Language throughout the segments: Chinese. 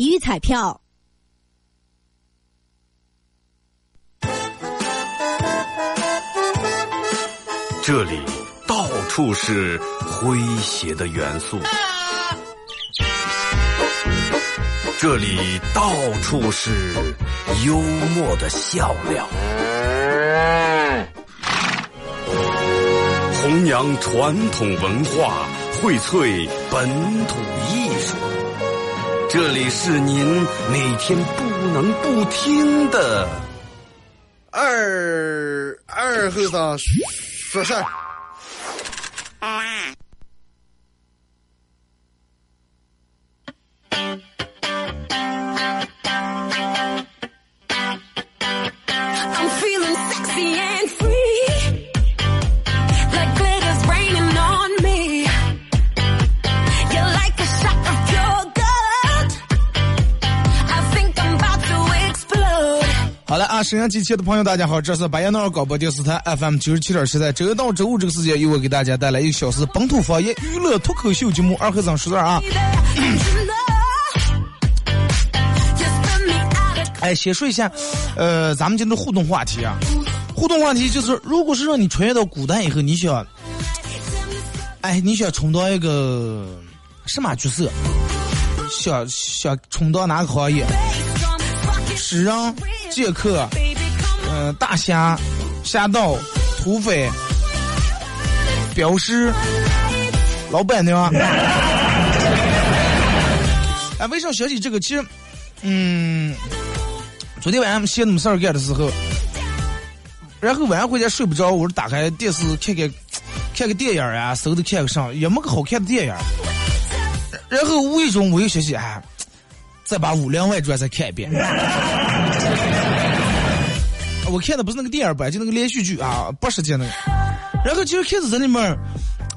体育彩票。这里到处是诙谐的元素，这里到处是幽默的笑料。弘扬传统文化，荟萃本土艺术。这里是您每天不能不听的二二和尚说事儿。沈阳机器的朋友，大家好，这是白彦淖尔广播电视台 FM 九十七点七，在周一到周五这个时间，由我给大家带来一个小时本土方言娱乐脱口秀节目《二和尚说事儿》啊。哎，先说一下，呃，咱们今天的互动话题啊，互动话题就是，如果是让你穿越到古代以后，你想，哎，你想充当一个什么角色？想想充当哪个行业 it, 诗人、剑客、嗯、大侠、侠盗、土匪、镖师、老板娘。哎，为啥想起这个？其实，嗯，昨天晚上闲那么事儿干的时候，然后晚上回家睡不着，我就打开电视看看 看个电影啊，搜都看个上，也没个好看的电影。然后无意中我又想起，哎，再把《武林外传》再看一遍。我看的不是那个电影版，就那个连续剧啊，八十集那个。然后其实开始在里面，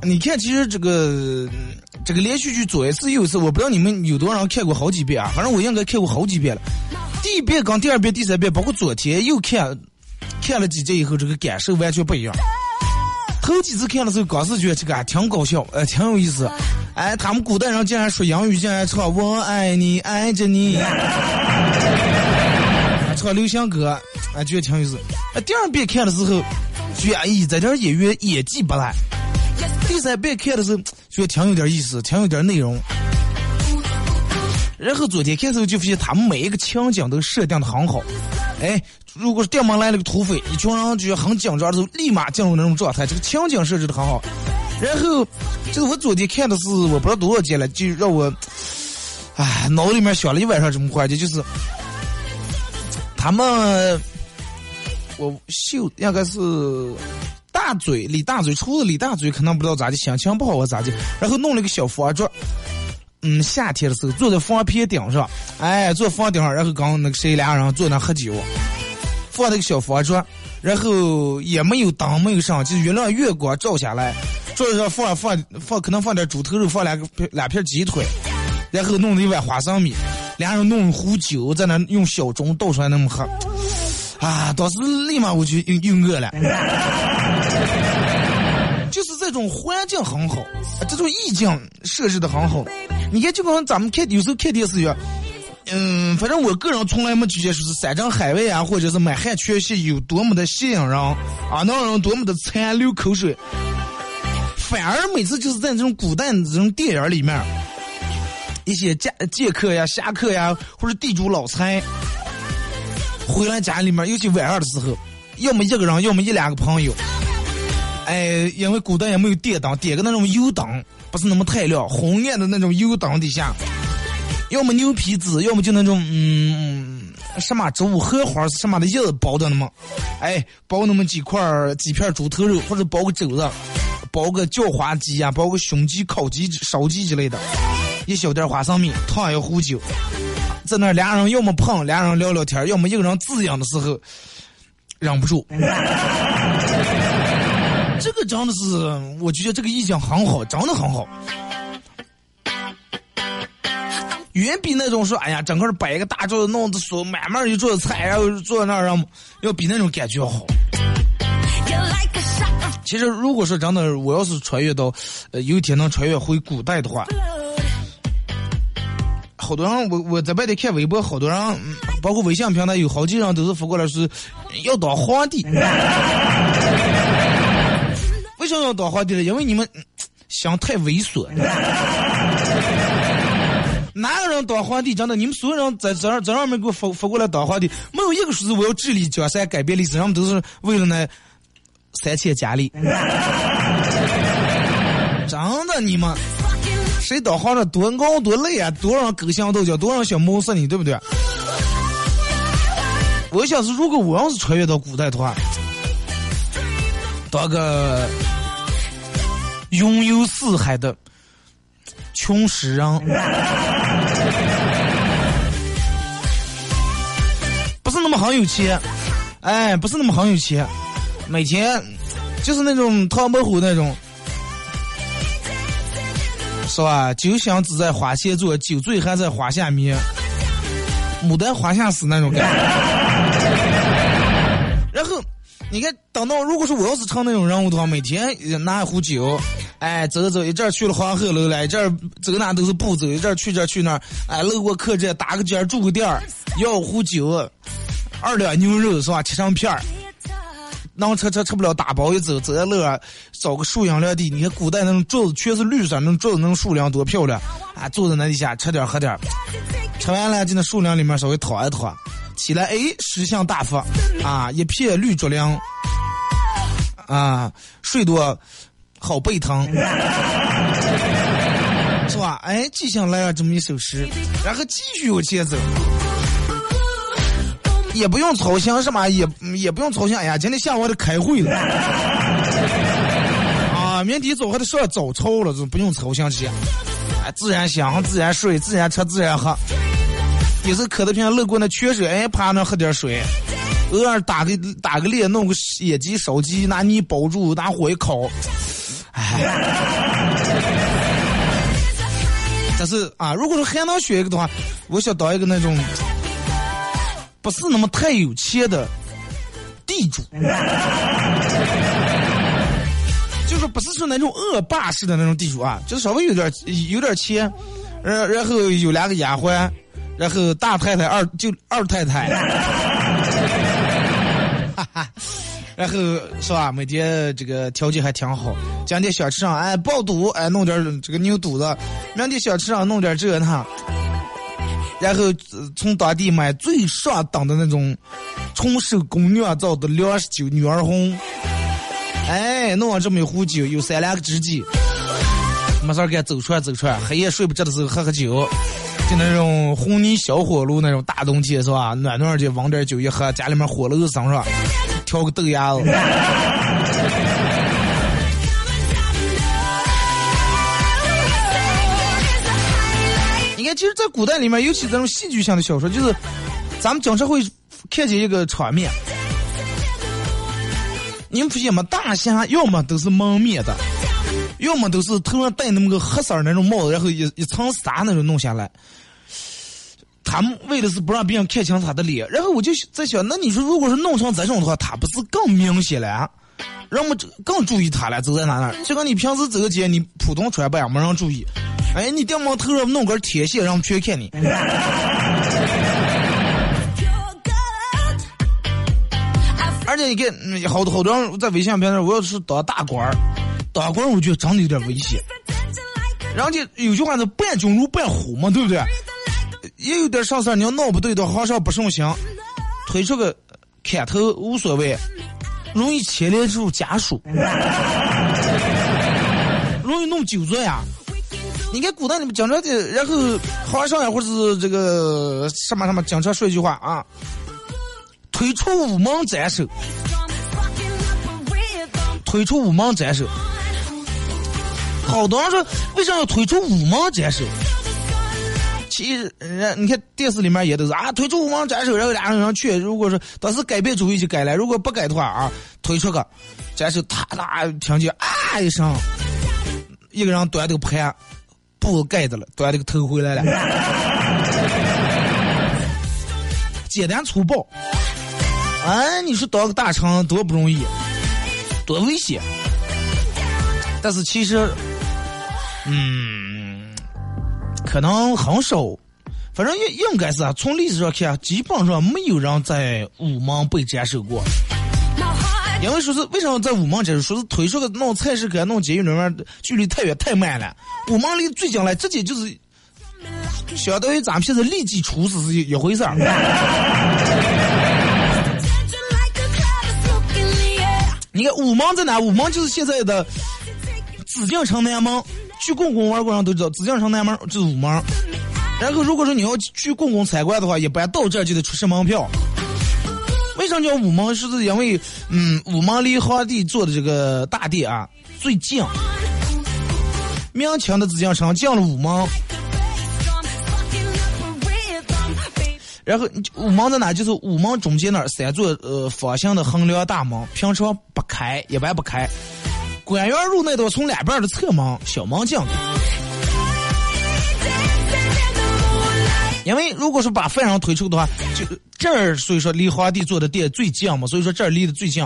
你看，其实这个这个连续剧左一次右一次，我不知道你们有多少人看过好几遍啊，反正我应该看过好几遍了。第一遍跟第二遍、第三遍，包括昨天又看看了几集以后，这个感受完全不一样。头几次看的时候，刚是觉得这个还挺搞笑，呃，挺有意思。哎，他们古代人竟然说洋语，竟然唱“我爱你，爱着你”，唱流行歌，啊，觉得挺有意思。啊，第二遍看的时候，觉得哎，这点演员演技不赖。第三遍看的时候，觉得挺有点意思，挺有点内容。然后昨天看的时候就发现他们每一个情景都设定的很好。哎，如果是电门来了个土匪，一群人就很紧张的时候，立马进入那种状态，这个情景设置的很好。然后，就是我昨天看的是我不知道多少集了，就让我，哎，脑里面想了一晚上这么环节，就是他们，我秀应该是大嘴李大嘴，除了李大嘴可能不知道咋的，心情不好啊咋的，然后弄了个小方桌。嗯，夏天的时候坐在房片顶上，哎，坐房顶上，然后刚那个谁俩人坐那喝酒，放那个小方桌，然后也没有灯，没有上，就月亮月光照下来，桌子上放放放，可能放点猪头肉，放两个两片鸡腿，然后弄了一碗花生米，俩人弄壶酒在那用小盅倒出来那么喝，啊，当时立马我就又又饿了。就是这种环境很好，这种意境设置的很好。你看，就跟咱们看有时候看电视一样，嗯，反正我个人从来没觉得说是山珍海味啊，或者是满汉全席有多么的吸引人啊，能让人多么的馋流口水。反而每次就是在这种古代这种电影里面，一些家剑客呀、侠客呀，或者地主老财回来家里面，尤其晚上的时候，要么一个人，要么一两个朋友。哎，因为古代也没有电灯，点个那种油灯，不是那么太亮，红艳的那种油灯底下，要么牛皮纸，要么就那种嗯什么植物荷花什么的叶子包的那么，哎，包那么几块儿几片猪头肉，或者包个肘子，包个叫花鸡呀、包个胸鸡、烤鸡、烧鸡之类的，一小袋花生米，烫一壶酒，在那俩人要么碰，俩人聊聊天，要么一个人滋养的时候忍不住。这个真的是，我觉得这个意境很好，真的很好，远比那种说，哎呀，整个摆一个大桌子，弄的所满满一桌子菜，然后坐在那儿，让要比那种感觉要好。其实，如果说真的，我要是穿越到，呃，有一天能穿越回古代的话，好多人，我我在外头看微博，好多人，包括微信平台有好几人都是发过来是要当皇帝。为什么要当皇帝呢？因为你们想太猥琐。哪个人当皇帝？真的，你们所有人在这儿在上面给我发发过来当皇帝，没有一个说是我要治理江山、改变历史，他们都是为了那三千佳丽。真的，你们谁导航的多高多累啊？多少人勾心斗角，多少人想谋死你，对不对？我想是，如果我要是穿越到古代的话，当个拥有四海的穷诗人，不是那么很有钱，哎，不是那么很有钱，每天就是那种汤伯虎那种。是吧？酒香只在花前坐，酒醉还在花下眠。牡丹花下死那种感觉。然后，你看，等到如果说我要是成那种人物的话，每天拿一壶酒，哎，走走，一阵去了黄鹤楼来，一阵走哪都是步走，一阵去这去那儿，哎，路过客栈打个尖儿住个店儿，要壶酒，二两牛肉是吧？切成片儿。能吃吃吃不了，打包一走，走在路上找个树荫凉地。你看古代那种桌子全是绿色，那种桌子那种树梁多漂亮啊！坐在那底下吃点喝点，吃完了就那树梁里面稍微躺一躺，起来哎，食相大发啊，一片绿竹林啊，睡多好背疼，是吧？哎，记下来了这么一首诗，然后继续往前走。也不用操心什么，也也不用操心。哎呀，今天下午还得开会了，啊，明天早还得上早操了，就不用操心这些。哎，自然想，自然睡，自然吃，自然喝。也是渴的瓶路过那泉水，哎，趴那喝点水。偶尔打个打个猎，弄个野鸡、烧鸡，拿泥包住，拿火一烤。哎，但是啊，如果说还能学一个的话，我想当一个那种。不是那么太有钱的地主，就是不是说那种恶霸式的那种地主啊，就稍微有点有点钱，然然后有两个丫鬟，然后大太太二就二太太，哈哈，然后是吧？每天这个条件还挺好，今天想吃上哎爆肚哎弄点这个牛肚子，明天想吃上弄点这那。然后从当地买最上档的那种纯手工酿造的粮食酒女儿红，哎，弄上这么一壶酒，有三两个知己，没事干走出来走出来，黑夜睡不着的时候喝喝酒，就那种红泥小火炉那种大冬天是吧？暖暖的，往点酒一喝，家里面火炉上是吧？挑个豆芽子。其实，在古代里面，尤其这种戏剧性的小说，就是咱们经常会看见一个场面。你们发现吗？大侠要么都是蒙面的，要么都是头上戴那么个黑色那种帽子，然后一一层纱那种弄下来。他们为的是不让别人看清他的脸。然后我就在想，那你说，如果是弄成这种的话，他不是更明显了？人们更注意他了，走在哪哪，就跟你平时走个街，你普通穿扮没人注意。哎，你电毛头上弄根铁线，让全看你。而且你看，好多好多人在微信上边我要是当大官儿，当官我觉得真的有点危险。人家有句话是“伴君如伴虎”嘛，对不对？也有点啥事，你要闹不对的，皇上不顺心，推出个砍头无所谓，容易牵连出家属，容易弄酒醉呀。你看古代你们讲这的，然后皇上呀，或者是这个什么什么，经常说一句话啊：“推出午门斩首。”推出午门斩首。好多人说，为啥要推出午门斩首？其实，人你看电视里面也都是啊，推出午门斩首，然后俩人去。如果说当时改变主意就改了，如果不改的话啊，推出个斩首，他那听见啊一声，一个人端这个盘。布盖子了，端这个头回来了，简单粗暴。哎，你说当个大臣多不容易，多危险。但是其实，嗯，可能很少反正应应该是啊，从历史上看，基本上没有人在午门被斩首过。因为说是为什么在午门斩首？说是推出个弄菜市口、弄监狱里面距离太远太慢了，午门离最近了，直接就是相当于咱们现在立即处死是一回事儿。你看午门在哪？午门就是现在的紫禁城南门。去故宫玩过人都知道，紫禁城南门就是午门。然后如果说你要去故宫参观的话，一般到这就得出示门票。为啥叫午门？是因为嗯，午门离皇帝坐的这个大殿啊最近。明清的紫禁城进了午门，然后午门在哪？就是午门中间那三座呃方形的横梁大门，平常不开，一般不开。官员入内都从两边的侧门、小门进。因为如果说把犯人推出的话，就这儿所以说离皇帝坐的殿最近嘛，所以说这儿离得最近，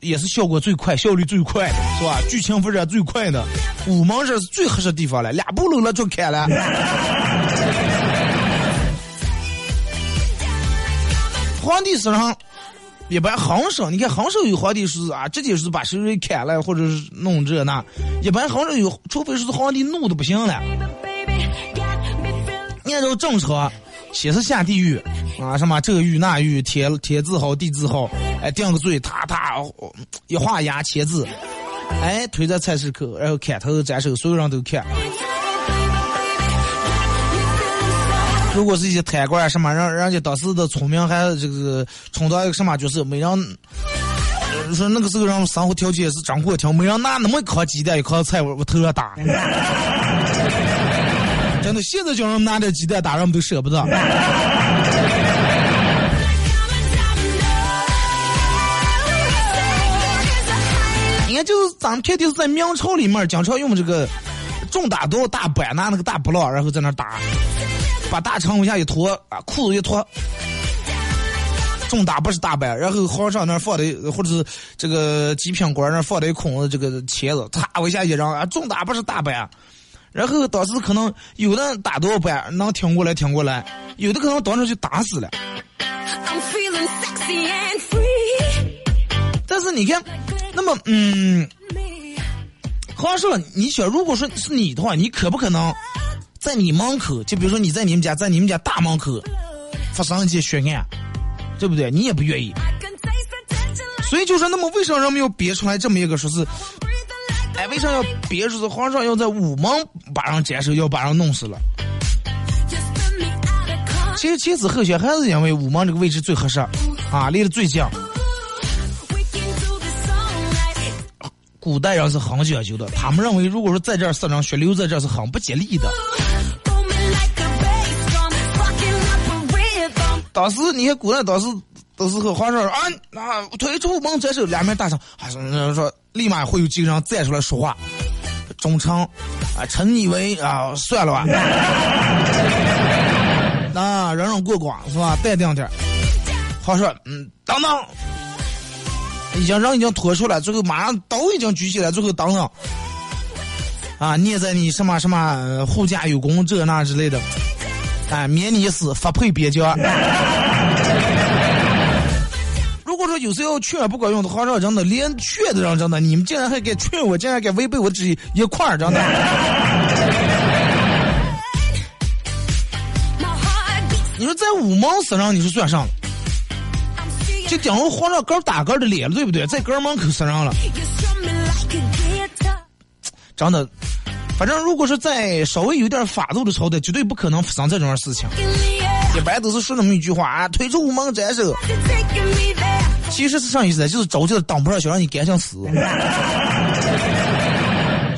也是效果最快、效率最快的，是吧？剧情发展最快的，午门这是最合适的地方了，俩步路了就开了。皇帝身上一般很少，你看很少有皇帝是啊，直接是把手给砍了，或者是弄这那，一般很少有，除非是皇帝怒的不行了。按照正常，先是下地狱啊，什么这狱那狱，天天字号地字号，哎，定个罪，他他一画押签字，哎，推在菜市口，然后砍头斩首，所有人都看。如果是一些贪官什么，让人家当时的村民还这个充当一个什么角色，没人说那个时候人生活条件是真过挺，没人拿那么颗鸡蛋一颗菜往我头上打。真的，现在叫人拿点鸡蛋打，人们都舍不得。你看，就是咱们天天是在明朝里面，经常用这个重打刀大板，拿那个大布浪，然后在那打，把大长往下一脱，啊，裤子一脱。重打不是大板，然后皇上那放的，或者是这个极品官那放的一空的这个茄子，嚓往下一扔，啊，重打不是大板。然后当时可能有的打多少板能挺过来挺过来，有的可能当时就打死了。但是你看，那么嗯，话说了，你想，如果说是你的话，你可不可能在你门口，就比如说你在你们家，在你们家大门口发生一件血案，对不对？你也不愿意。所以就说，那么为什么人们要憋出来这么一个说是？哎，为啥要憋出是皇上要在午门把人斩首，要把人弄死了？其实前思后想，还是因为午门这个位置最合适，啊，离得最近。古代人是很讲究的，他们认为，如果说在这儿死人，血流在这儿是很不吉利的。当时你看，古代当时的时候皇上啊，那，推出午门斩首，两面大声，还是说。立马会有几个人站出来说话，忠诚啊，臣以为啊，算了吧，那忍忍过关是吧？淡定点。话说，嗯，等等，已经人已经拖出来，最后马上刀已经举起来，最后等等，啊，念在你什么什么护驾有功这那之类的，哎，免你死，发配边疆。如果说有时候劝不管用的话，让真的连劝都让真的，你们竟然还敢劝我，竟然敢违背我的旨意一块儿真的。你说在五毛身上你是算上了，就顶上皇上个打个的脸了，对不对？在哥门口身上了，真的。反正如果是在稍微有点法度的朝代，绝对不可能发生这种事情。一般都是说那么一句话啊，推出午门斩首。其实是啥意思，就是着急的挡不上，想让你赶紧死，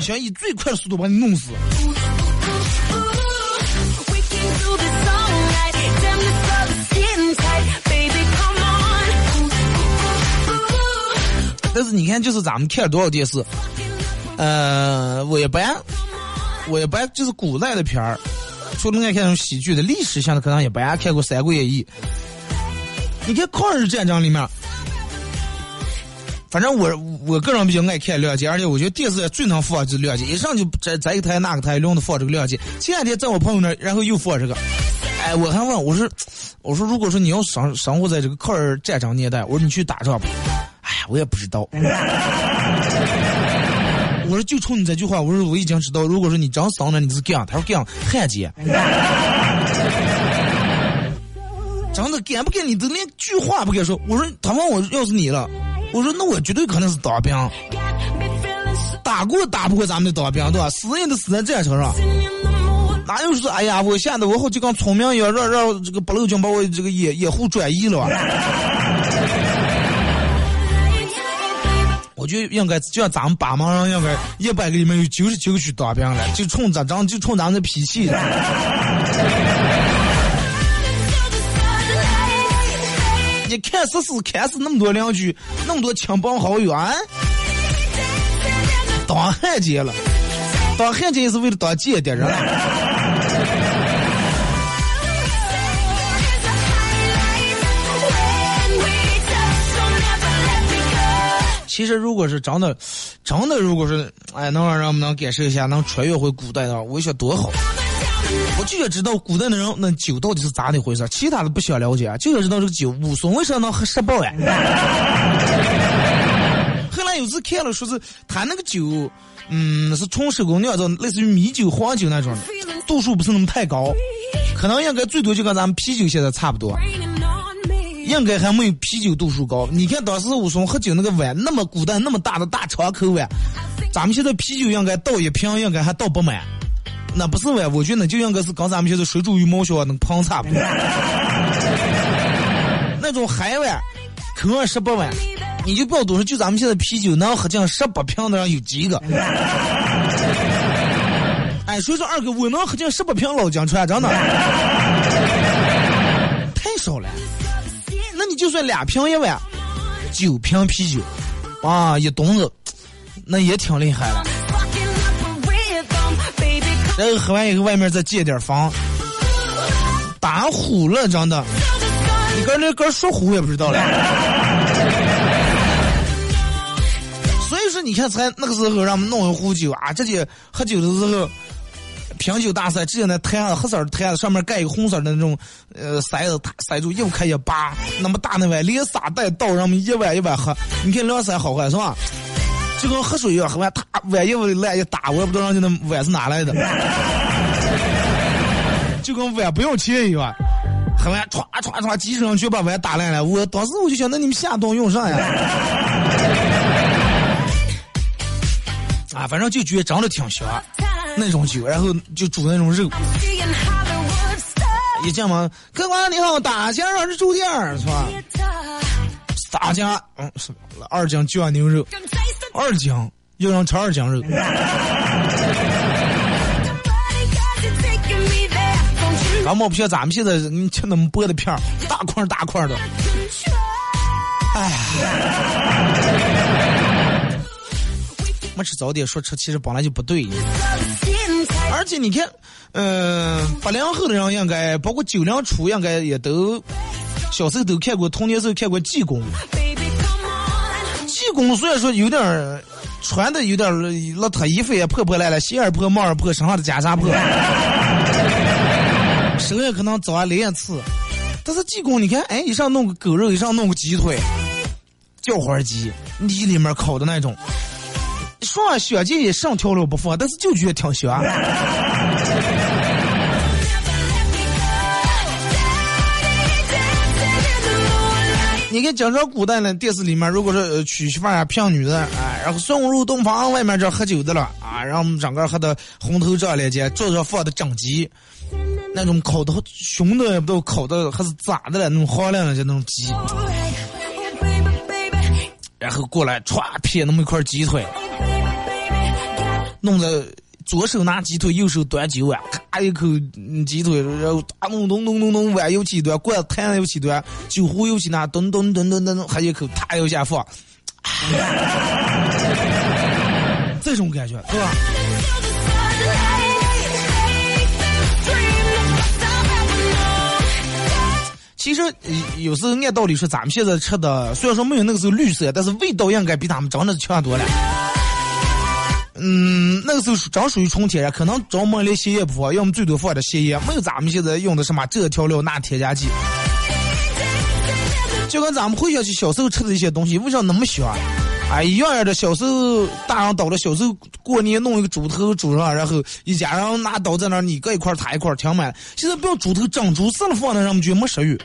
想以最快的速度把你弄死。但是你看，就是咱们看了多少电视，呃，我一般，我也不爱就是古代的片儿。除了爱看那种喜剧的，历史性的可能也不爱看过《三国演义》。你看抗日战争里面，反正我我个人比较爱看《亮剑》，而且我觉得电视最能放就是《亮剑》，一上就在在一台那个台轮着放这个《亮剑》。前两天在我朋友那，然后又放这个，哎，我还问我说，我说如果说你要生生活在这个抗日战争年代，我说你去打仗吧？哎呀，我也不知道。我说就冲你这句话，我说我已经知道，如果说你真生了，你是干，他说干汉奸。真的敢不敢？你都连句话不敢说。我说他问我要是你了，我说那我绝对可能是当兵，打过打不过咱们的当兵，对吧？死人都死在战场上，哪有说哎呀，我现在我好就跟聪明一样，让让这个八路军把我这个掩掩护转移了吧？我觉得应该就像咱们八毛人，应该一百个里面有九十九个去当兵了，就冲咱咱就冲咱们的脾气。你看十四看死那么多邻居，那么多亲朋好友啊，当汉奸了，当汉奸也是为了当间谍人。其实，如果是真的，真的，如果是哎，能让人们能感受一下，能穿越回古代的话，我想多好。我就想知道古代的人那酒到底是咋的回事，其他的不想了解，就想知道这个酒武松为啥能喝十八碗。后来有次看了，说是他那个酒，嗯，是纯手工酿造，类似于米酒、黄酒那种，度数不是那么太高，可能应该最多就跟咱们啤酒现在差不多。应该还没有啤酒度数高。你看当时武松喝酒那个碗，那么古代那么大的大长口碗，咱们现在啤酒应该倒一瓶，应该还倒不满。那不是碗，我觉得就应该是跟咱们现在水煮鱼毛球那盆差不多。那种海碗，口味十八碗，你就不要多说，就咱们现在啤酒能喝进十八瓶的人有几个？哎，所以说二哥，我能喝进十八瓶老江川，真的太少了。就算俩瓶一碗，九瓶啤酒，啊，一冬子，那也挺厉害了。然后喝完以后，外面再借点房，打虎了，真的。你跟那跟说虎也不知道了。所以说，你看才那个时候让我们弄一壶酒啊，直接喝酒的时候。品酒大赛，直接那台子黑色的台子上面盖一个红色的那种呃塞子，塞住又开一拔，那么大那碗连撒带倒，让我们一碗一碗喝。你看两三好坏是吧？就跟喝水一样，喝完他碗一碗一打，我也不知道人家那碗是哪来的，就跟碗不用钱一样，喝完歘歘歘几声就把碗打烂了。我当时我就想，那你们下顿用啥呀？啊，反正就觉得长得挺香。那种酒，然后就煮那种肉。一进门，客官你好，大件还是住店是吧？大件，嗯，是二斤卷牛肉，二斤要让吃二斤肉。刚毛不像咱们现在你吃那么薄的片儿，大块大块的。哎呀。没吃早点说吃，其实本来就不对。而且你看，嗯，八零后的人应该，包括九零初应该也都，小时候都看过，童年时候看过济公。济公虽然说有点穿的有点邋遢，衣服也破破烂烂，鞋儿破，帽儿破，身上的袈裟破，手也可能早啊连刺。但是济公，你看，哎，一上弄个狗肉，一上弄个鸡腿，叫花鸡，泥里面烤的那种。说血迹也上条路不放，但是就觉得挺香。你看，讲着古代呢电视里面，如果说娶媳妇啊、骗女的，啊，然后送入洞房，外面这喝酒的了，啊，然后我们整个喝的红头罩来接，桌子上放的整鸡，那种烤的熊的不都烤的还是咋的了？那种好亮的就那种鸡，然后过来歘撇那么一块鸡腿。弄着左手拿鸡腿，右手端酒碗，咔一口鸡腿，然后咚咚咚咚咚，碗又起端，罐子弹又起端，酒壶又起拿，咚咚咚咚咚，喝一口，他又下放，这种感觉是吧？其实有时候按道理说，咱们现在吃的虽然说没有那个时候绿色，但是味道应该比他们长得强多了。嗯，那个时候正属于纯天然，可能专门连咸盐不放，要么最多放点咸盐，没有咱们现在用的什么这调料那添加剂。就跟咱们回想起小时候吃的一些东西，为啥那么香？哎，一样样的。小时候大人倒了，小时候过年弄一个猪头煮上，然后一家人拿刀在那儿，你搁一块儿，他一块儿，挺满。现在不要猪头整猪死了放那，让我们觉没食欲。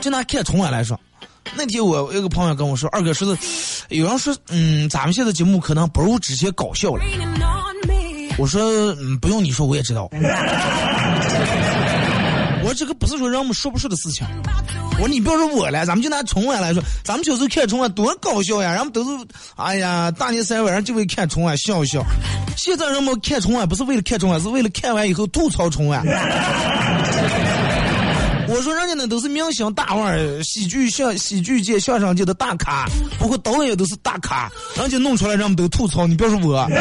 就拿看春晚来说，那天我有个朋友跟我说，二哥说的，有人说，嗯，咱们现在节目可能不如之前搞笑了。我说，嗯，不用你说，我也知道。我说这个不是说让我们说不说的事情。我说你不要说我了，咱们就拿春晚来说，咱们小时候看春晚多搞笑呀，人们都是，哎呀，大年三十晚上就为看春晚笑一笑。现在人们看春晚不是为了看春晚，是为了看完以后吐槽春晚。我说人家那都是明星大腕，喜剧相喜剧界、相声界的大咖，包括导演都是大咖，人家弄出来人们都吐槽，你不要说我。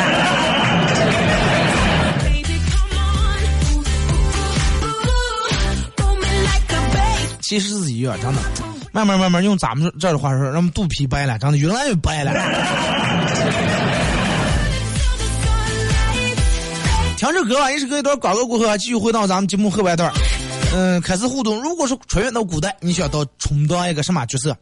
其实是一样，真的。慢慢慢慢用咱们这儿的话说，让我们肚皮白了，真的越来越白了。听着歌吧，一首歌一段广告过后啊，继续回到咱们节目后半段。嗯，开始互动。如果说穿越到古代，你想到充当一个什么角色？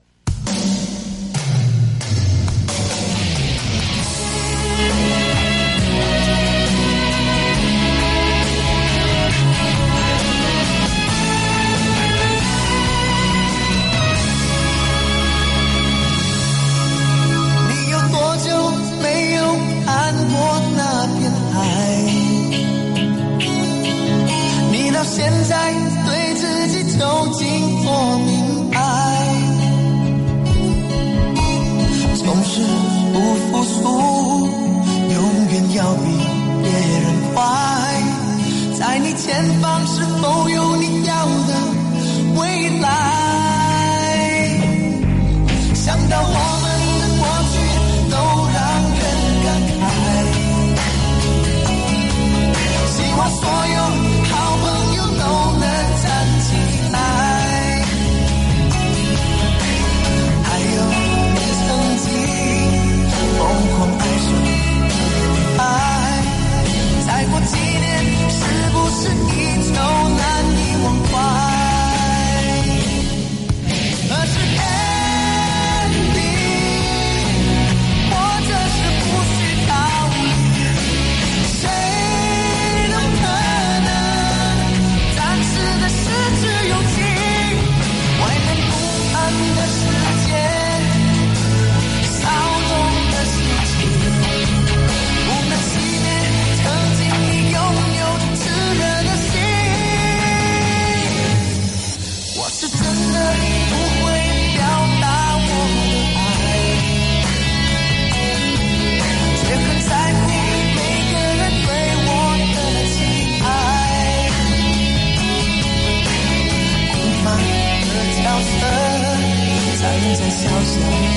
前方是否有你小小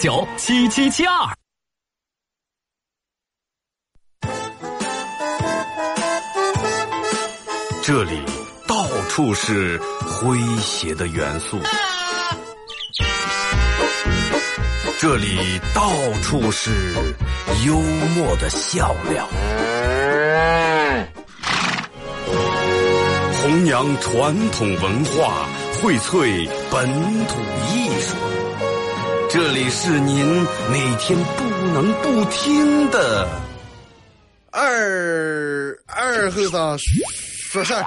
九七七七二。这里到处是诙谐的元素，这里到处是幽默的笑料，弘扬传统文化，荟萃本土艺术。这里是您每天不能不听的二二和尚说事儿。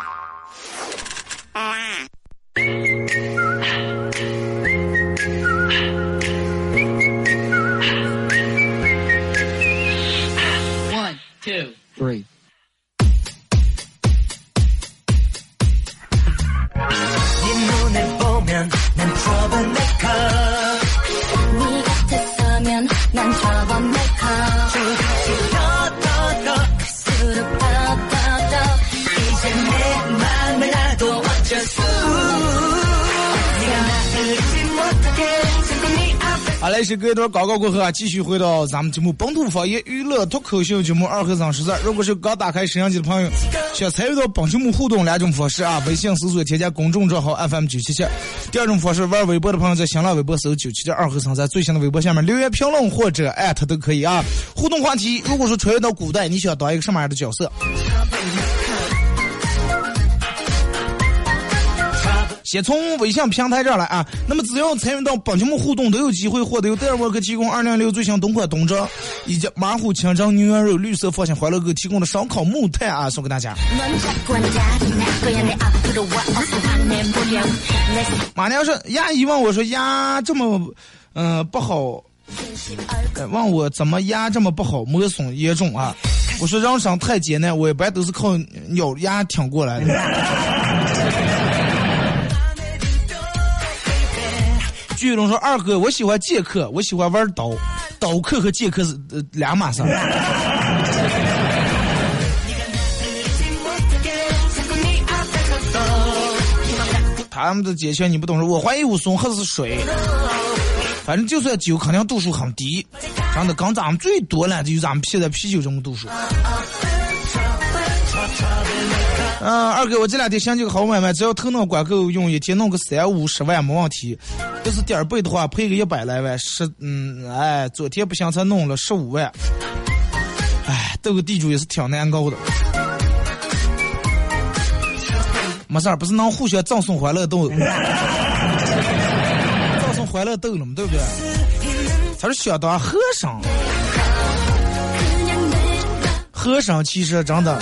앞에好嘞，是隔一段广告过后啊，继续回到咱们节目本土方言娱乐脱口秀节目二和尚实事儿。如果是刚打开摄像机的朋友，想参与到本节目互动两种方式啊，微信搜索添加公众账号 FM 九七七；第二种方式，玩微博的朋友在新浪微博搜九七七二和尚，在最新的微博下面留言评论或者艾特都可以啊。互动话题，如果说穿越到古代，你想当一个什么样的角色？先从微信平台这儿来啊。那么只要参与到本节目互动，都有机会获得由戴尔沃克提供二零六最新冬款冬装，以及马虎清蒸牛羊肉、绿色放心欢乐购提供的烧烤木炭啊，送给大家。马娘说：“压，一问我说压，这么，嗯、不好。”问我怎么牙这么不好，磨损严重啊？我说人生太艰难，我一般都是靠咬牙挺过来的。巨龙说：“二哥，我喜欢剑客，我喜欢玩刀，刀客和剑客是两码事。他们的解决你不懂说，我怀疑武松喝的是水，反正就算酒，肯定度数很低，真的刚咱们最多了就咱们现在啤酒这种度数。嗯，二哥，我这两天想起个好买卖，只要头脑管够用，一天弄个三五十万没问题。要是点儿背的话，赔个一百来万，十嗯，哎，昨天不行才弄了十五万，哎，斗个地主也是挺难搞的。没事儿，不是能互相赠送欢乐豆，赠送欢乐豆了嘛，对不对？他是想当和尚，和尚其实真的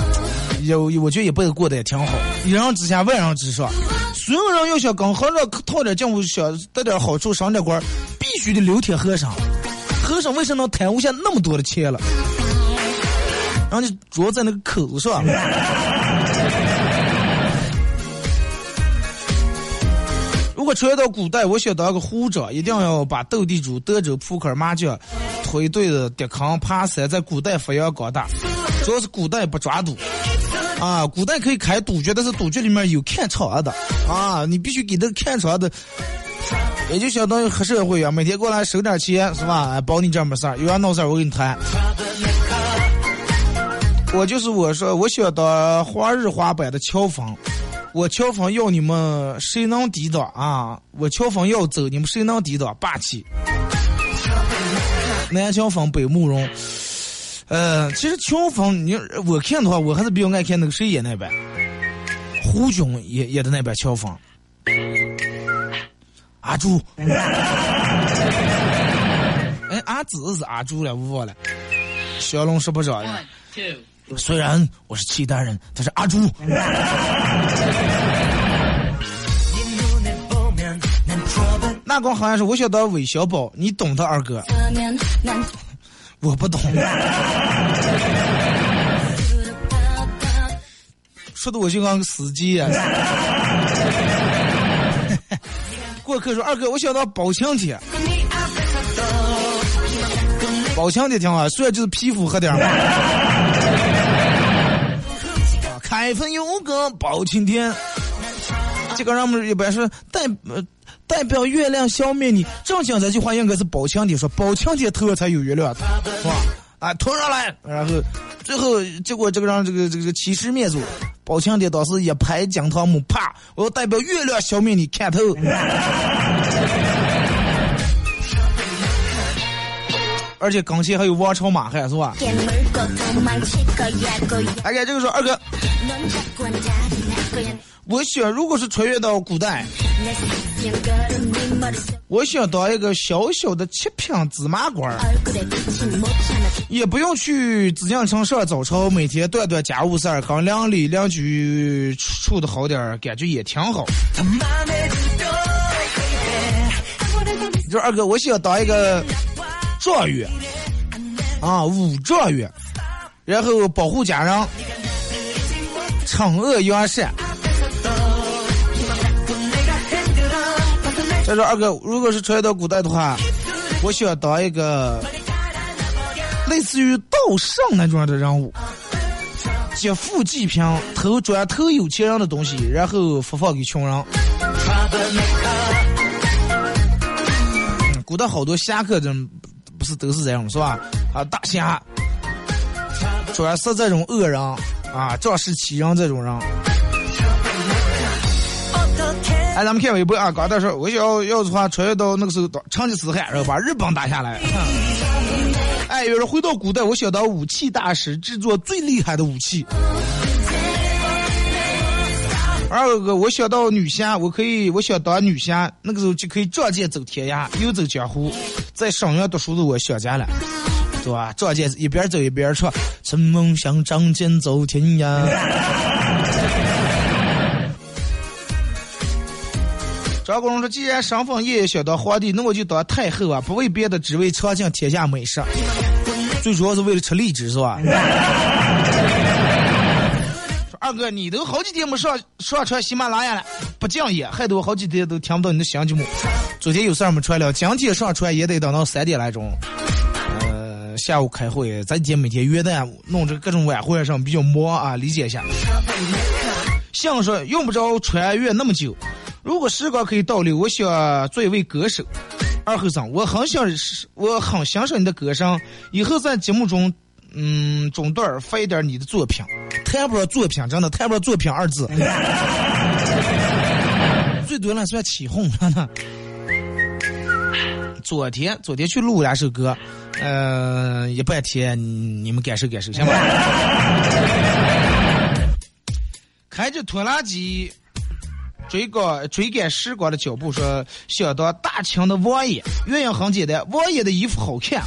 有，我觉得一辈子过得也挺好，一人之下万人之上。所有人要想跟和尚套点近乎，想得点好处，升点官，必须得留贴和尚。和尚为什么能贪污下那么多的钱了？然后就主要在那个口上。如果穿越到古代，我想当个虎者，一定要把斗地主、德州扑克、麻将、推对的、跌坑、爬山，在古代发扬光大。主要是古代不抓赌，啊，古代可以开赌局，但是赌局里面有看场的，啊，你必须给那个看场的，也就相当于黑社会啊，每天过来收点钱是吧？保你这没事儿，有啥闹事儿我给你谈。我就是我说，我想当花日花版的乔峰。我乔峰要你们谁能抵挡啊？我乔峰要走，你们谁能抵挡？霸气！南乔峰，北慕容。呃，其实乔峰，你我看的话，我还是比较爱看那个谁演那版，胡军演演的那边乔峰，阿朱。哎，阿紫是阿朱了，我了。小龙是不是啊？虽然我是契丹人，但是阿朱。那光好像是我晓得韦小宝，你懂的二哥。我不懂。说的我就像个司机啊。过客说二哥，我想到宝强铁。宝强铁挺好，虽然就是皮肤黑点儿。啊开封有个包青天，这个让我们一般是戴呃代表月亮消灭你。正经这句话应该是包青天说，包青天头上才有月亮，是吧？啊，头上来，然后最后结果这个让这个这个欺师灭祖。包青天当时一拍惊堂木，啪！我要代表月亮消灭你，砍头。而且刚才还有王朝马汉是吧？哎，这个说二哥，我想如果是穿越到古代，我想当一个小小的七品芝麻官儿，也不用去紫禁城上早朝，每天断断家务事儿，跟邻里邻居处的好点儿，感觉也挺好。你说二哥，我想当一个。状元啊，武状元，然后保护家人，惩恶扬善。再说二哥，如果是穿越到古代的话，我想当一个类似于道圣那种的人物，劫富济贫，偷专偷有钱人的东西，然后发放给穷人。古代好多侠客这。不是都是这样是吧？啊，大侠，专是这种恶人啊，仗势欺人这种人。哎，咱们看微博啊，刚才说我要要的话，穿越到那个时候到成吉思汗，然后把日本打下来。哎，有人回到古代，我想当武器大师，制作最厉害的武器。二个，我想到女侠，我可以，我想当女侠，那个时候就可以仗剑走天涯，游走江湖。在沈阳读书的我想家了，对吧？仗剑一边走一边唱，曾梦想仗剑走天涯。张国荣说：“既然身份也想当皇帝，那我就当太后啊！不为别的，只为尝尽天下美食。最主要是为了吃荔枝，是吧？” 二哥，你都好几天没上上传喜马拉雅了，不敬业，害得我好几天都听不到你的新节目。昨天有事儿没传了，今天上传也得等到三点来钟。呃，下午开会，咱姐每天约的弄这各种晚会上比较忙啊，理解一下。相声用不着穿越那么久，如果时光可以倒流，我想做一位歌手。二后生，我很想，我很欣赏你的歌声，以后在节目中。嗯，中段发一点你的作品，谈不上作品，真的谈不上作品二字，最多了算起哄了。昨天昨天去录两首歌，呃，一半天你们感受感受，行吧？开着拖拉机。追赶追赶时光的脚步，说想当大清的王爷，原因很简单，王爷的衣服好看。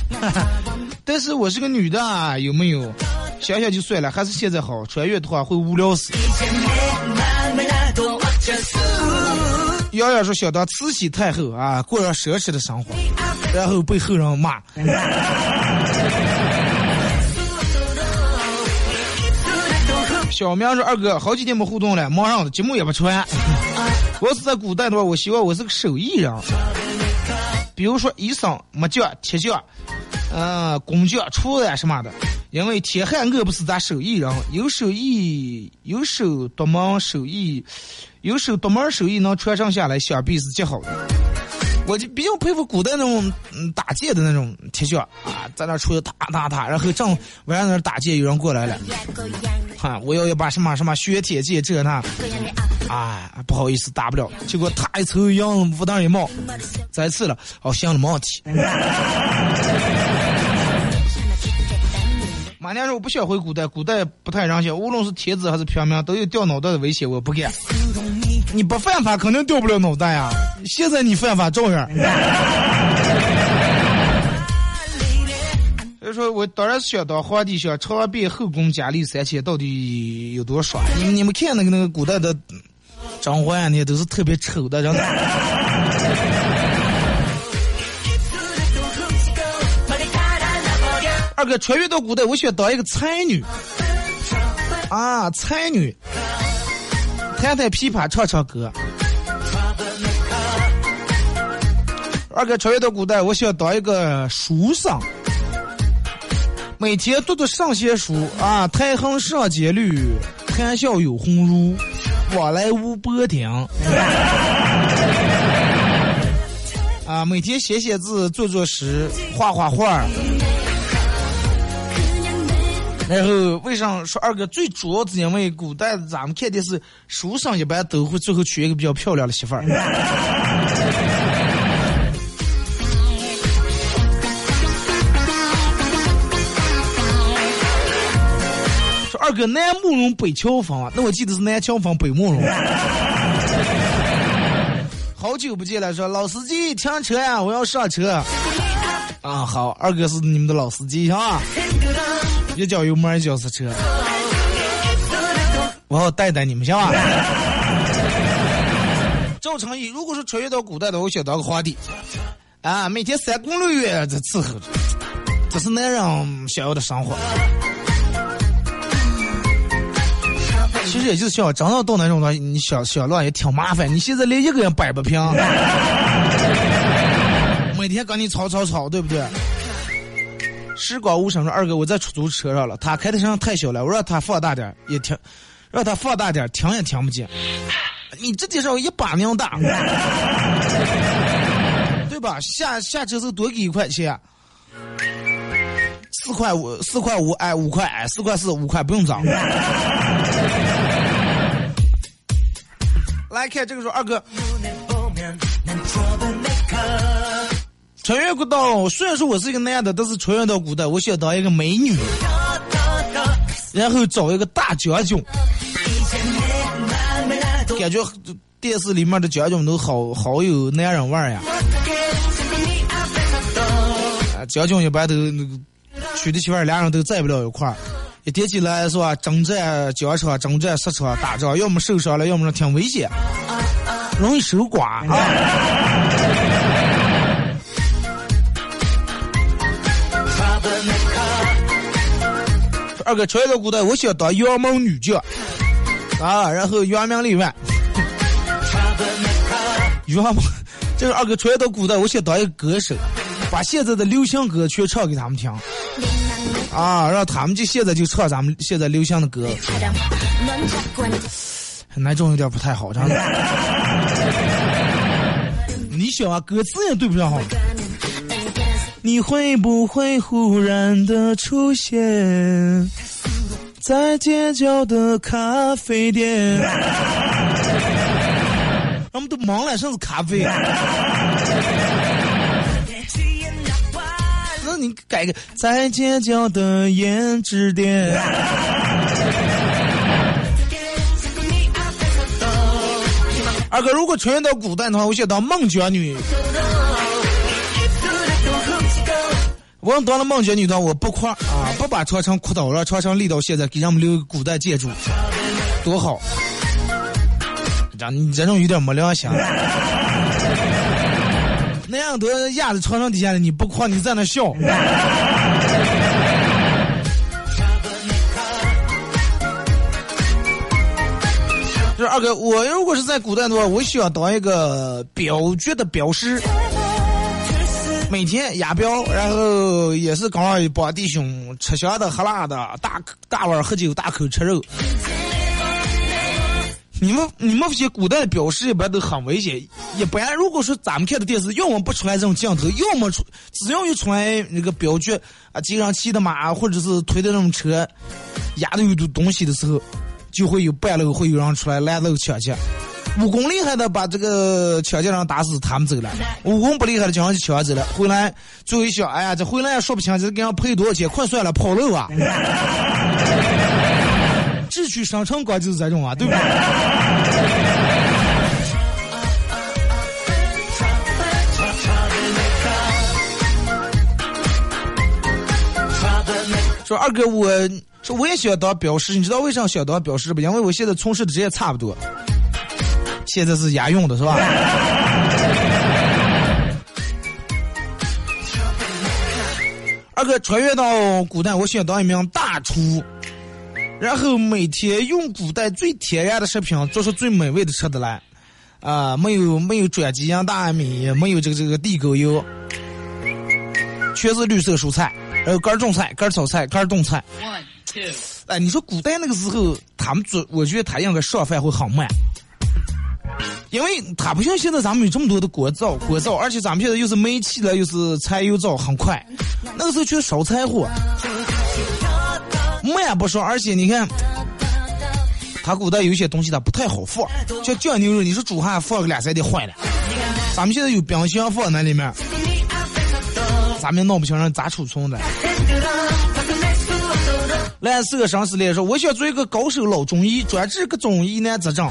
但是我是个女的啊，有没有？想想就算了，还是现在好。穿越的话会无聊死。瑶瑶说想当慈禧太后啊，过上奢侈的生活，然后被后人骂。小明说二哥，好几天没互动了，忙上了，节目也不传。我是在古代的话，我希望我是个手艺人，比如说医生、木匠、铁匠，嗯，工匠、厨子什么的。因为铁汉饿不死咱手艺人，有手艺有手独门手艺，有手独门手艺能传承下来，想必是极好的。我就比较佩服古代那种嗯打剑的那种铁匠啊，在那出的打打打，然后正晚上那打剑，有人过来了，哈，我要要把什么什么削铁剑这那。哎，不好意思，打不了。结果他一抽烟，不当一冒，再次了，哦，行了，没问题。马年说我不想回古代，古代不太让想，无论是铁子还是平民，都有掉脑袋的危险，我不干。你不犯法，肯定掉不了脑袋呀。现在你犯法，照样。所以说我当然是想当皇帝，想长遍后宫佳丽三千，到底有多爽？你们你们看那个那个古代的。张欢那些都是特别丑的，真的。二哥穿越到古代，我想当一个才女。啊，才女，弹弹琵琶，唱唱歌。二哥穿越到古代，我想当一个书生，每天读读圣贤书啊，太行上阶绿，谈笑有鸿儒。往来无波顶。啊，每天写写字、做做诗、画画画。然后为啥说二哥最主要是因为古代咱们看电视，书生一般都会最后娶一个比较漂亮的媳妇儿。说二哥南慕容北乔峰，那我记得是南乔峰北慕容。好久不见了，说老司机停车呀，我要上车。啊，好，二哥是你们的老司机啊，一脚油门一脚刹车，我好带带你们行吧？赵成义，如果是穿越到古代的，我想当个皇帝，啊，每天三宫六院在伺候着，这是男人想要的生活。其实也就是想，真正到那种的，你想想乱也挺麻烦。你现在连一个人摆不平，每天跟你吵吵吵，对不对？时光无声说二哥，我在出租车上了，他开的声太小了，我让他放大点也听，让他放大点听也听不见。你这介绍一把娘大，对吧？下下车时多给一块钱，四块五，四块五，哎，五块，哎，四块四，五块不用涨。来看这个时候，二哥，穿越古道。虽然说我是一个男的，但是穿越到古代，我想当一个美女，然后找一个大将军，感觉电视里面的将军都好好有男人味呀。将军一般都娶的媳妇儿，俩人都在不了一块儿。一叠起来是吧？征战疆场、征战沙场、打仗，要么受伤了，要么挺危险，容易守寡啊。二哥穿越到古代，我想当妖门女将啊，然后扬名立万。杨门，这个二哥穿越到古代，我想当一个歌手，把现在的流行歌全唱给他们听。啊，让他们就现在就唱咱们现在流行的歌，那种有点不太好，真的。你想啊，歌词也对不上号。你会不会忽然的出现在街角的咖啡店？我们都忙了，甚至咖啡。那你改个在街角的胭脂店。二哥，如果穿越到古代的话，我想当孟姜女。我当了孟觉女的，我不夸啊，不把长城哭倒，了长城立到现在，给咱们留个古代建筑，多好！这你这种有点没良心。那样都压在床上底下了，你不夸，你在那笑。就是二哥，我如果是在古代的话，我需要当一个镖局的镖师，每天押镖，然后也是刚好一帮弟兄吃香的喝辣的，大大碗喝酒，大口吃肉。你们你们这些古代的镖师一般都很危险，一般如果说咱们看的电视，要么不出来这种镜头，要么出只要一出来那个镖局啊，街上骑的马或者是推的那种车，压的有东西的时候，就会有半路会有人出来拦路抢劫。武功厉害的把这个抢劫人打死，他们走了；武功不厉害的，将人就抢走了。回来最后一想，哎呀，这回来也说不清，这给人赔多少钱？快算了，跑路啊！智取生辰纲就是这种啊，对不对？说二哥，我说我也想当镖师，你知道为啥想当镖师不？因为我现在从事的职业差不多，现在是押运的，是吧？二哥穿越到古代，我想当一名大厨。然后每天用古代最天然的食品做出最美味的吃的来，啊，没有没有转基因大米，没有这个这个地沟油，全是绿色蔬菜，然后干种菜、干炒菜、干冻菜。哎，你说古代那个时候他们做，我觉得他应该上饭会很慢，因为它不像现在咱们有这么多的锅灶，锅灶，而且咱们现在又是煤气了，又是柴油灶，很快。那个时候全烧柴火，慢不说，而且你看，它古代有些东西它不太好放，像酱牛肉，你说煮下放个两三天坏了。咱们现在有冰箱放那里面，咱们闹不清人咋储存的。来，四个上司来说，我想做一个高手老中医，专治各种疑难杂症。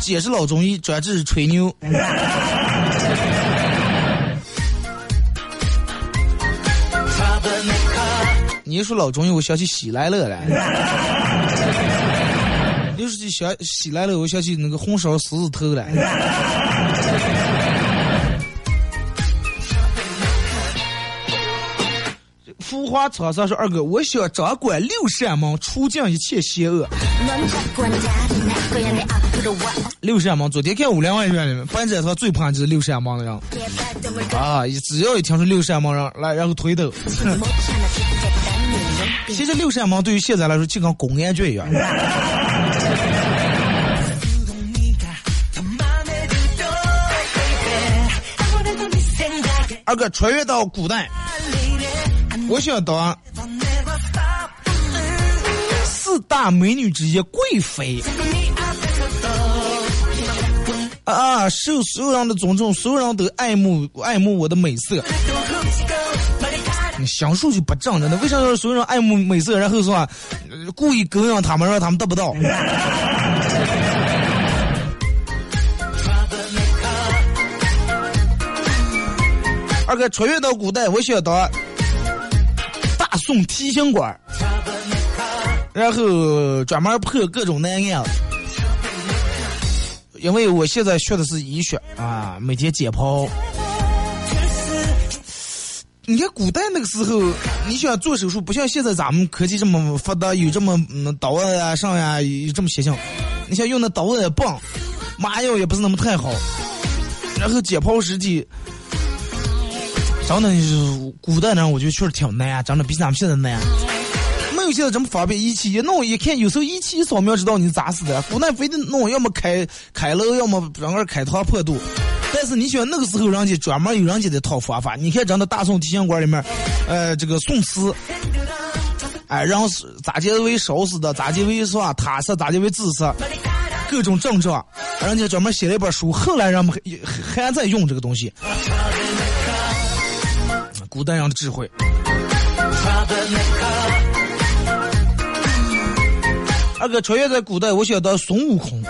姐是老中医，专治吹牛。你一说老中医，我想起喜来乐来。你说起想喜来乐，我想起那个红烧狮子头来。浮华草上说二哥，我想掌管六扇门，除尽一切邪恶。六扇门，昨天看《五粮液院》里面，班长他最怕就是六扇门的人啊！只要一听说六扇门人来，然后推头。其实六扇门对于现在来说就跟公安局一样。二哥穿越到古代，我想当四大美女之一贵妃。啊！受所有人的尊重，所有人都爱慕爱慕我的美色。你享受就不正着，那为啥要所有人爱慕美色，然后说故意勾引他们，让他们得不到？二哥穿越到古代，我想当送提刑官，然后专门破各种难案。因为我现在学的是医学啊，每天解剖。你看古代那个时候，你想做手术，不像现在咱们科技这么发达，有这么嗯刀啊上呀，有这么先进。你想用那刀也棒，麻药也不是那么太好，然后解剖尸体，真的是古代呢，我觉得确实挺难啊，真的比咱们现在难。没有现在这么方便，仪器一弄一看，有时候仪器一扫描知道你咋死的。古代非得弄，要么开开了，要么让人开膛破肚。但是你想那个时候，人家专门有人家的套方法。你看，咱的大宋提刑官里面，呃，这个宋词，哎，人是咋结为烧死的，咋结为啥他死，咋结为自杀，各种症状，人家专门写了一本书。后来人们还在用这个东西，古代人的智慧。二哥穿越在古代，我想当孙悟空，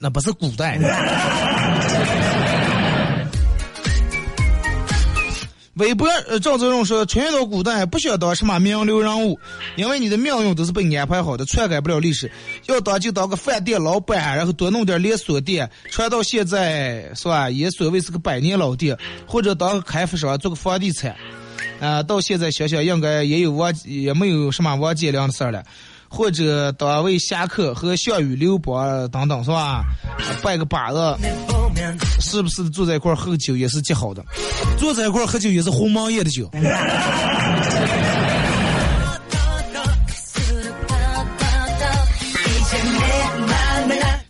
那不是古代。微博呃赵泽荣说，穿越到古代不需要当什么名流人物，因为你的命运都是被安排好的，篡改不了历史。要当就当个饭店老板，然后多弄点连锁店，传到现在是吧？也所谓是个百年老店，或者当个开发商，做个房地产。啊，到现在想想，应该也有王，也没有什么王健林的事儿了。或者当位侠客和项羽、刘邦等等，是吧？拜个把子，是不是坐在一块喝酒也是极好的？坐在一块喝酒也是鸿茅宴的酒。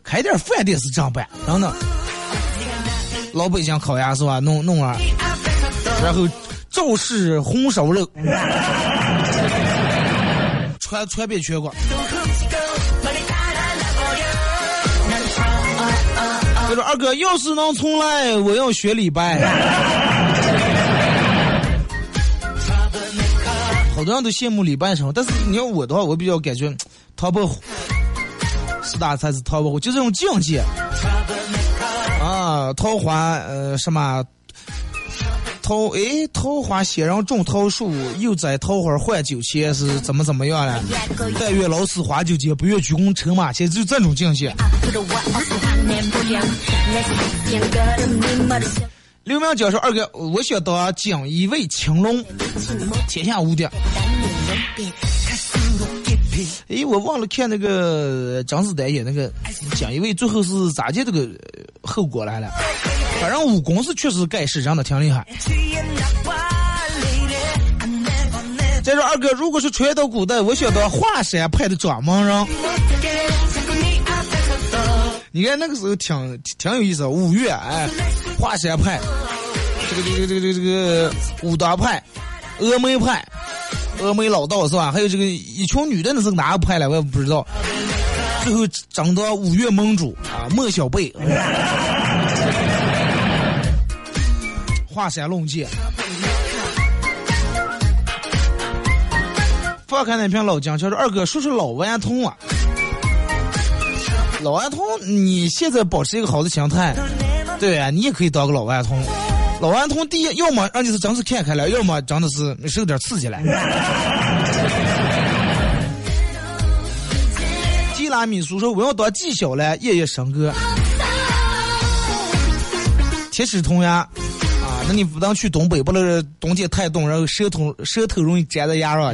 开点饭店是这样办，等等。老北京烤鸭是吧？弄弄啊，然后赵氏红烧肉。传传遍全国。他说：“二哥，要是能重来，我要学李白。”好多人都羡慕李白什么，但是你要我的话，我比较感觉唐伯虎四大才子唐伯虎就这种境界啊，桃花呃什么。桃哎，桃花仙人种桃树，又摘桃花换酒钱，是怎么怎么样了？但愿老死花酒钱，不愿鞠躬车马前，就这种境界。刘明教授二哥，我想当锦衣卫青龙，天下无敌。哎，我忘了看那个张子丹演那个锦衣卫，最后是咋接这个后果来了？反正武功是确实盖世，真的挺厉害。再说二哥，如果是穿越到古代，我想当华山派的掌门人。你看那个时候挺挺有意思，五岳哎，华山派，这个这个这个这个这个武当派，峨眉派，峨眉老道是吧？还有这个一群女的那是哪个派来，我也不知道。最后争夺五岳盟主啊，莫小贝，华山论剑。放开那瓶老姜，就说二哥说说老顽童啊。老顽童，你现在保持一个好的心态，对啊，你也可以当个老顽童。老顽童第一，要么让你是真是看开了，要么真的是受点刺激了。提拉米苏说我要当技巧了，夜夜笙歌。铁齿铜牙啊，那你不能去东北，不能冬天太冻，然后舌头舌头容易粘在牙上。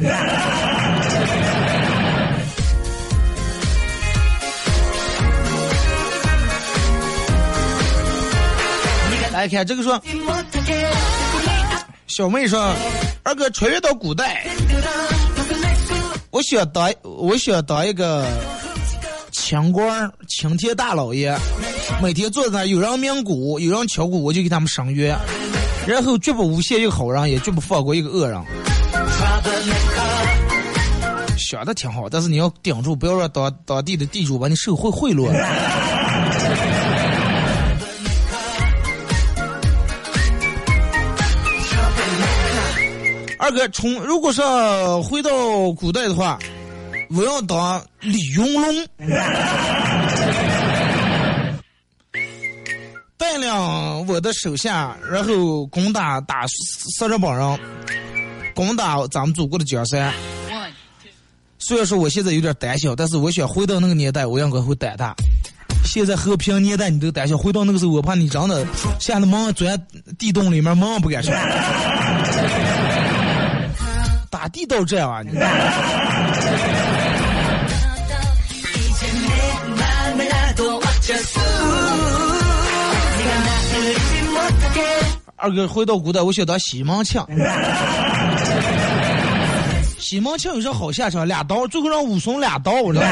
来看这个说，小妹说，二哥穿越到古代，我想当我想当一个清官青天大老爷，每天坐在那有人鸣鼓，有人敲鼓，我就给他们赏月，然后绝不诬陷一个好人，也绝不放过一个恶人。想的挺好，但是你要顶住，不要让当当地的地主把你受贿贿赂了。二哥，从如果说回到古代的话，我要当李云龙，带领我的手下，然后攻打打杀人帮人，攻打咱们祖国的江山。虽然说我现在有点胆小，但是我想回到那个年代，我应该会胆大。现在和平年代你都胆小，回到那个时候，我怕你真的吓得忙钻地洞里面，忙不敢上。咋地道这样啊！你二哥回到古代，我想当西门庆。西门庆有啥好下场？俩刀，最后让武松俩刀，我知道。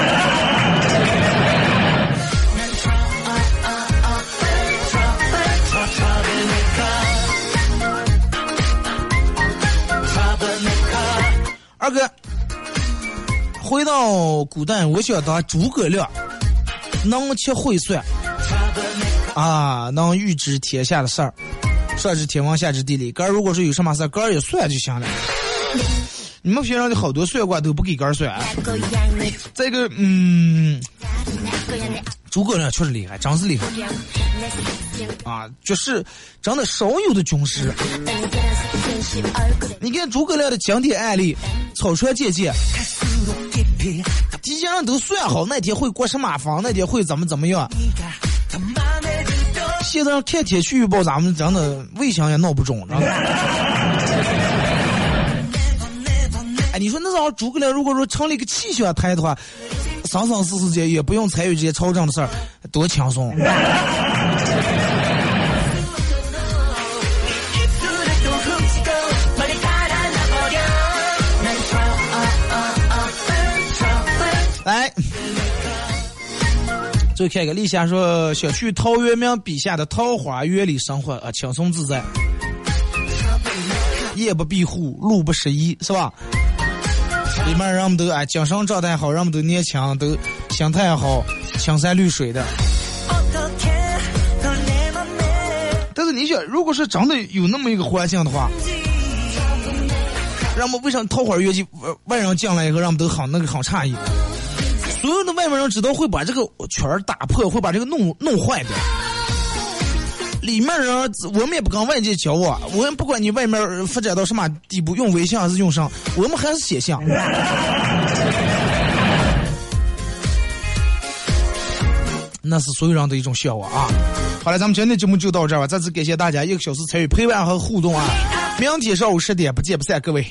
二哥，回到古代，我想当诸葛亮，能吃会算，啊，能预知天下的事儿，上知天文，下知地理。哥如果说有什么事儿，哥也算就行了。你们平常的好多算卦都不给杆算。再一个，嗯，诸葛亮确实厉害，真是厉害。啊，就是真的少有的军师。你看诸葛亮的经典案例，草船借箭，提前人都算好那天会过什么风，那天会怎么怎么样。现在看天气预报，咱们真的卫星也闹不准，知道吗？哎，你说那时候诸葛亮如果说成立个气象台的话，生生世世间也不用参与这些朝政的事儿，多轻松。来，最后看一个，立夏说想去陶渊明笔下的桃花源里生活啊，轻松自在，夜不闭户，路不拾遗，是吧？里面人们都哎精神状态好，人们都年轻，都心态好，青山绿水的。但是你想，如果是真的有那么一个环境的话，让我们为啥桃花源就外外人进来以后，让们都很那个很诧异？所有的外面人知道会把这个圈打破，会把这个弄弄坏的。里面人我们也不跟外界交往，我们不管你外面发展到什么地步，用微信还是用上，我们还是写信。那是所有人的一种笑话啊！好了，咱们今天的节目就到这儿吧。再次感谢大家一个小时参与陪伴和互动啊！明天上午十点不见不散，各位。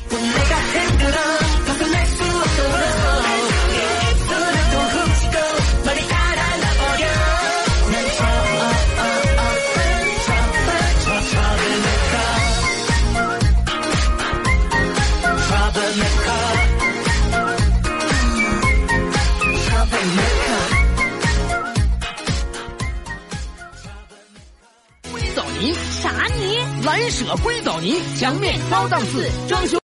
白舍硅藻泥，墙面高档次，装修。